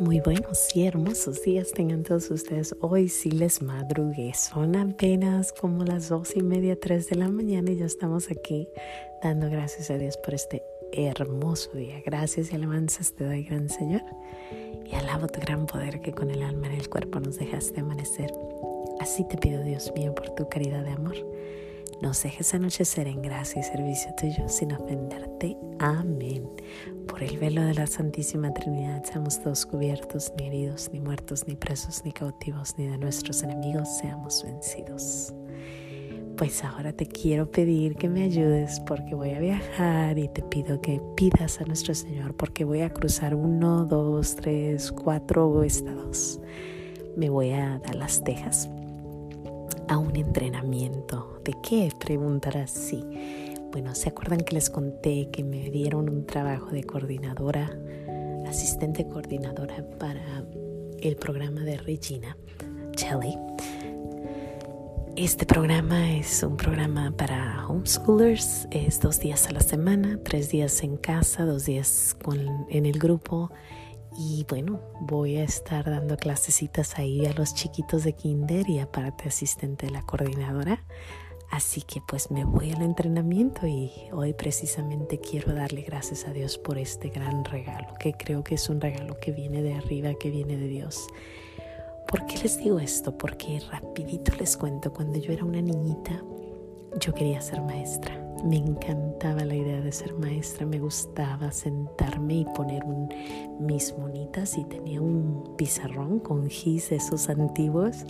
Muy buenos y hermosos días tengan todos ustedes. Hoy sí les madrugué. Son apenas como las dos y media, tres de la mañana y ya estamos aquí dando gracias a Dios por este hermoso día. Gracias y alabanzas te doy, gran Señor. Y alabo tu gran poder que con el alma y el cuerpo nos dejaste amanecer. Así te pido, Dios mío, por tu caridad de amor nos dejes anochecer en gracia y servicio tuyo sin ofenderte. Amén. Por el velo de la Santísima Trinidad seamos todos cubiertos, ni heridos, ni muertos, ni presos, ni cautivos, ni de nuestros enemigos seamos vencidos. Pues ahora te quiero pedir que me ayudes porque voy a viajar y te pido que pidas a nuestro Señor porque voy a cruzar uno, dos, tres, cuatro estados. Me voy a dar las Tejas a un entrenamiento. ¿De qué? Preguntarás sí. Bueno, ¿se acuerdan que les conté que me dieron un trabajo de coordinadora, asistente coordinadora para el programa de Regina Shelley? Este programa es un programa para homeschoolers, es dos días a la semana, tres días en casa, dos días en el grupo y bueno, voy a estar dando clasecitas ahí a los chiquitos de kinder y aparte asistente de la coordinadora. Así que pues me voy al entrenamiento y hoy precisamente quiero darle gracias a Dios por este gran regalo, que creo que es un regalo que viene de arriba, que viene de Dios. ¿Por qué les digo esto? Porque rapidito les cuento, cuando yo era una niñita, yo quería ser maestra. Me encantaba la idea de ser maestra, me gustaba sentarme y poner mis monitas y tenía un pizarrón con gis esos antiguos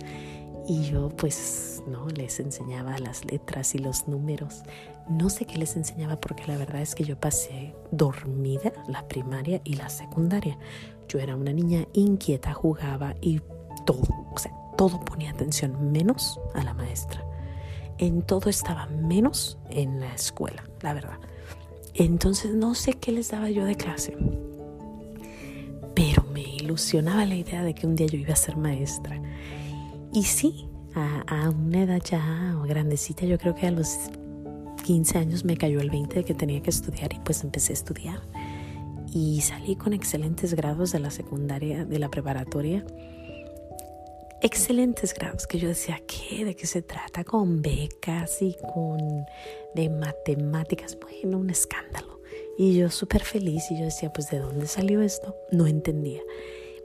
y yo pues no les enseñaba las letras y los números. No sé qué les enseñaba porque la verdad es que yo pasé dormida la primaria y la secundaria. Yo era una niña inquieta, jugaba y todo, o sea, todo ponía atención menos a la maestra en todo estaba menos en la escuela, la verdad. Entonces no sé qué les daba yo de clase, pero me ilusionaba la idea de que un día yo iba a ser maestra. Y sí, a, una edad ya grandecita, yo creo que a los 15 años me cayó el 20 de que tenía que estudiar y pues empecé a estudiar. Y salí con excelentes grados de la secundaria, de la preparatoria excelentes grados que yo decía, ¿qué? ¿De qué se trata? Con becas y con de matemáticas. Bueno, un escándalo. Y yo súper feliz y yo decía, pues ¿de dónde salió esto? No entendía.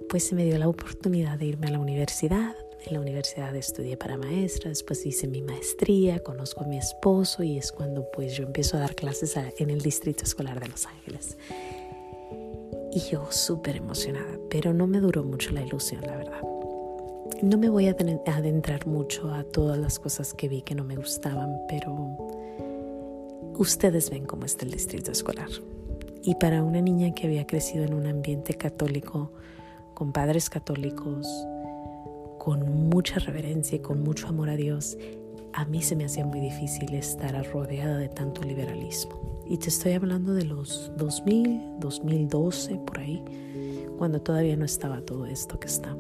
Pues se me dio la oportunidad de irme a la universidad. En la universidad estudié para maestra, después hice mi maestría, conozco a mi esposo y es cuando pues yo empiezo a dar clases en el Distrito Escolar de Los Ángeles. Y yo súper emocionada, pero no me duró mucho la ilusión, la verdad no me voy a adentrar mucho a todas las cosas que vi que no me gustaban, pero ustedes ven cómo está el distrito escolar. Y para una niña que había crecido en un ambiente católico, con padres católicos, con mucha reverencia y con mucho amor a Dios, a mí se me hacía muy difícil estar rodeada de tanto liberalismo. Y te estoy hablando de los 2000, 2012, por ahí, cuando todavía no estaba todo esto que está.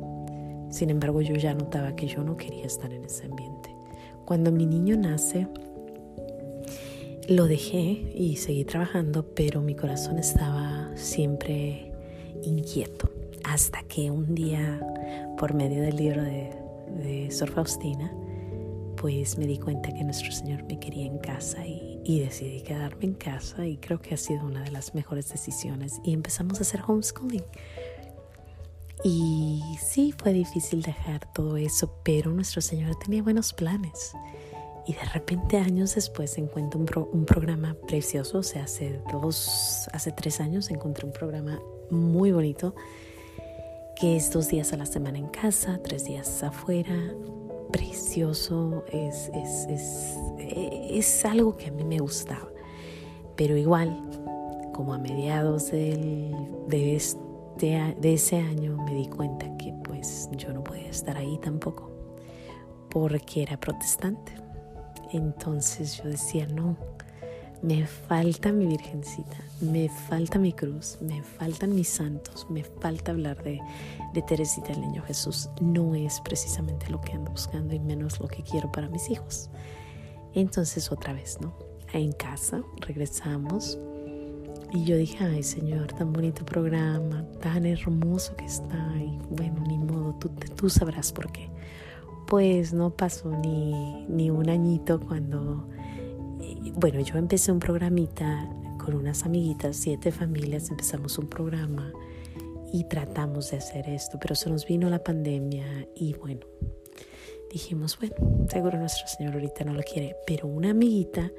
Sin embargo, yo ya notaba que yo no quería estar en ese ambiente. Cuando mi niño nace, lo dejé y seguí trabajando, pero mi corazón estaba siempre inquieto. Hasta que un día, por medio del libro de, de Sor Faustina, pues me di cuenta que nuestro Señor me quería en casa y, y, decidí quedarme en casa y creo que ha sido una de las mejores decisiones y empezamos a hacer homeschooling. Y sí, fue difícil dejar todo eso, pero nuestro Señor tenía buenos planes. Y de repente años después encuentro un, un programa precioso, o sea, hace dos, hace tres años encontré un programa muy bonito, que es dos días a la semana en casa, tres días afuera, precioso, es, es, es, es algo que a mí me gustaba. Pero igual, como a mediados del, de, de, ese año me di cuenta que pues yo no podía estar ahí tampoco porque era protestante. Entonces yo decía, no, me falta mi virgencita, me falta mi cruz, me faltan mis santos, me falta hablar de, de Teresita el Niño Jesús. No es precisamente lo que ando buscando y menos lo que quiero para mis hijos. Entonces otra vez, ¿no? En casa regresamos Y yo dije, ay Señor, tan bonito programa, tan hermoso que está. Y bueno, ni modo, tú, tú sabrás por qué. Pues no pasó ni, ni un añito cuando, eh, bueno, yo empecé un programita con unas amiguitas, siete familias, empezamos un programa y tratamos de hacer esto, pero se nos vino la pandemia y bueno, dijimos, bueno, seguro nuestro Señor ahorita no lo quiere, pero una amiguita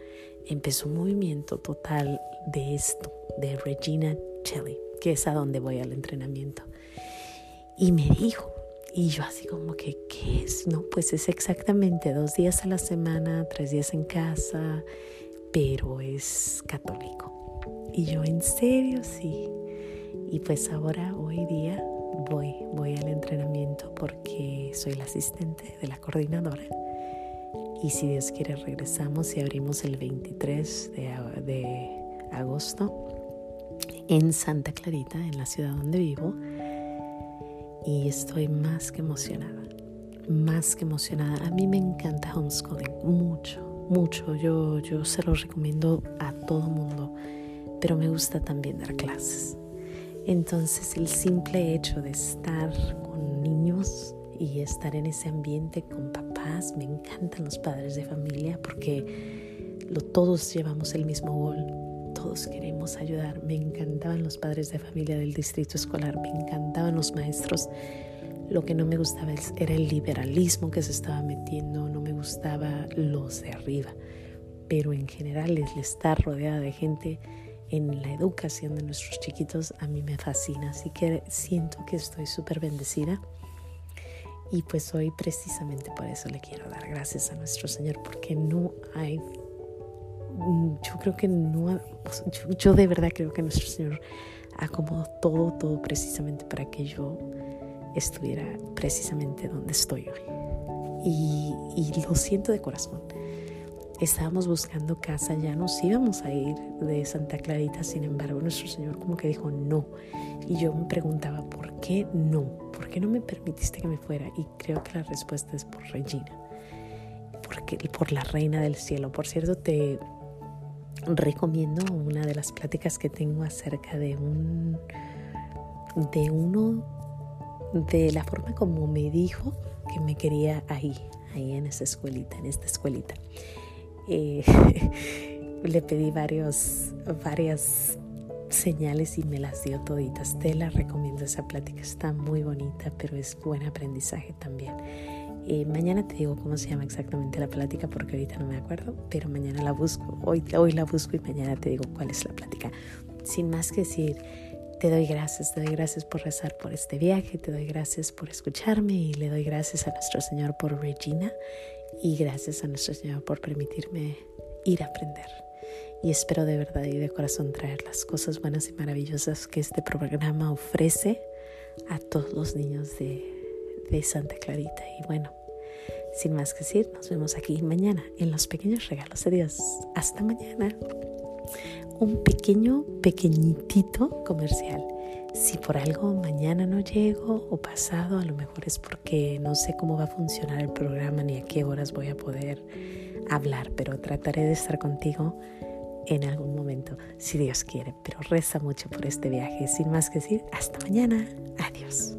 empezó un movimiento total de esto, de Regina Cheli, que es a donde voy al entrenamiento. Y me dijo, y yo así como que, ¿qué es? No, pues es exactamente dos días a la semana, tres días en casa, pero es católico. Y yo, ¿en serio? Sí. Y pues ahora, hoy día, voy, voy al entrenamiento porque soy la asistente de la coordinadora. Y si Dios quiere, regresamos y abrimos el 23 de, de agosto en Santa Clarita, en la ciudad donde vivo. Y estoy más que emocionada, más que emocionada. A mí me encanta homeschooling, mucho, mucho. Yo, yo se lo recomiendo a todo mundo, pero me gusta también dar clases. Entonces el simple hecho de estar con niños y estar en ese ambiente con papás, me encantan los padres de familia porque todos llevamos el mismo gol, todos queremos ayudar. Me encantaban los padres de familia del distrito escolar, me encantaban los maestros. Lo que no me gustaba era el liberalismo que se estaba metiendo, no me gustaba los de arriba, pero en general el estar rodeada de gente en la educación de nuestros chiquitos a mí me fascina, así que siento que estoy súper bendecida. Y pues hoy precisamente por eso le quiero dar gracias a nuestro Señor, porque no hay, yo creo que no, yo, de verdad creo que nuestro Señor acomodó todo, todo precisamente para que yo estuviera precisamente donde estoy hoy. Y, y lo siento de corazón estábamos buscando casa, ya nos íbamos a ir de Santa Clarita, sin embargo nuestro Señor como que dijo no. Y yo me preguntaba, ¿por qué no? ¿Por qué no me permitiste que me fuera? Y creo que la respuesta es por Regina, porque, por la Reina del Cielo. Por cierto, te recomiendo una de las pláticas que tengo acerca de un, de uno, de la forma como me dijo que me quería ahí, ahí en esa escuelita, en esta escuelita. Eh, le pedí varios, varias señales y me las dio toditas. Te la recomiendo, esa plática está muy bonita, pero es buen aprendizaje también. Eh, mañana te digo cómo se llama exactamente la plática porque ahorita no me acuerdo, pero mañana la busco. Hoy, hoy la busco y mañana te digo cuál es la plática. Sin más que decir, te doy gracias, te doy gracias por rezar por este viaje, te doy gracias por escucharme y le doy gracias a nuestro Señor por Regina y gracias a nuestro Señor por permitirme ir a aprender. Y espero de verdad y de corazón traer las cosas buenas y maravillosas que este programa ofrece a todos los niños de, de Santa Clarita. Y bueno, sin más que decir, nos vemos aquí mañana en los pequeños regalos de Dios. Hasta mañana. Un pequeño, pequeñitito comercial. Si por algo mañana no llego o pasado, a lo mejor es porque no sé cómo va a funcionar el programa ni a qué horas voy a poder hablar, pero trataré de estar contigo en algún momento, si Dios quiere. Pero reza mucho por este viaje. Sin más que decir, hasta mañana. Adiós.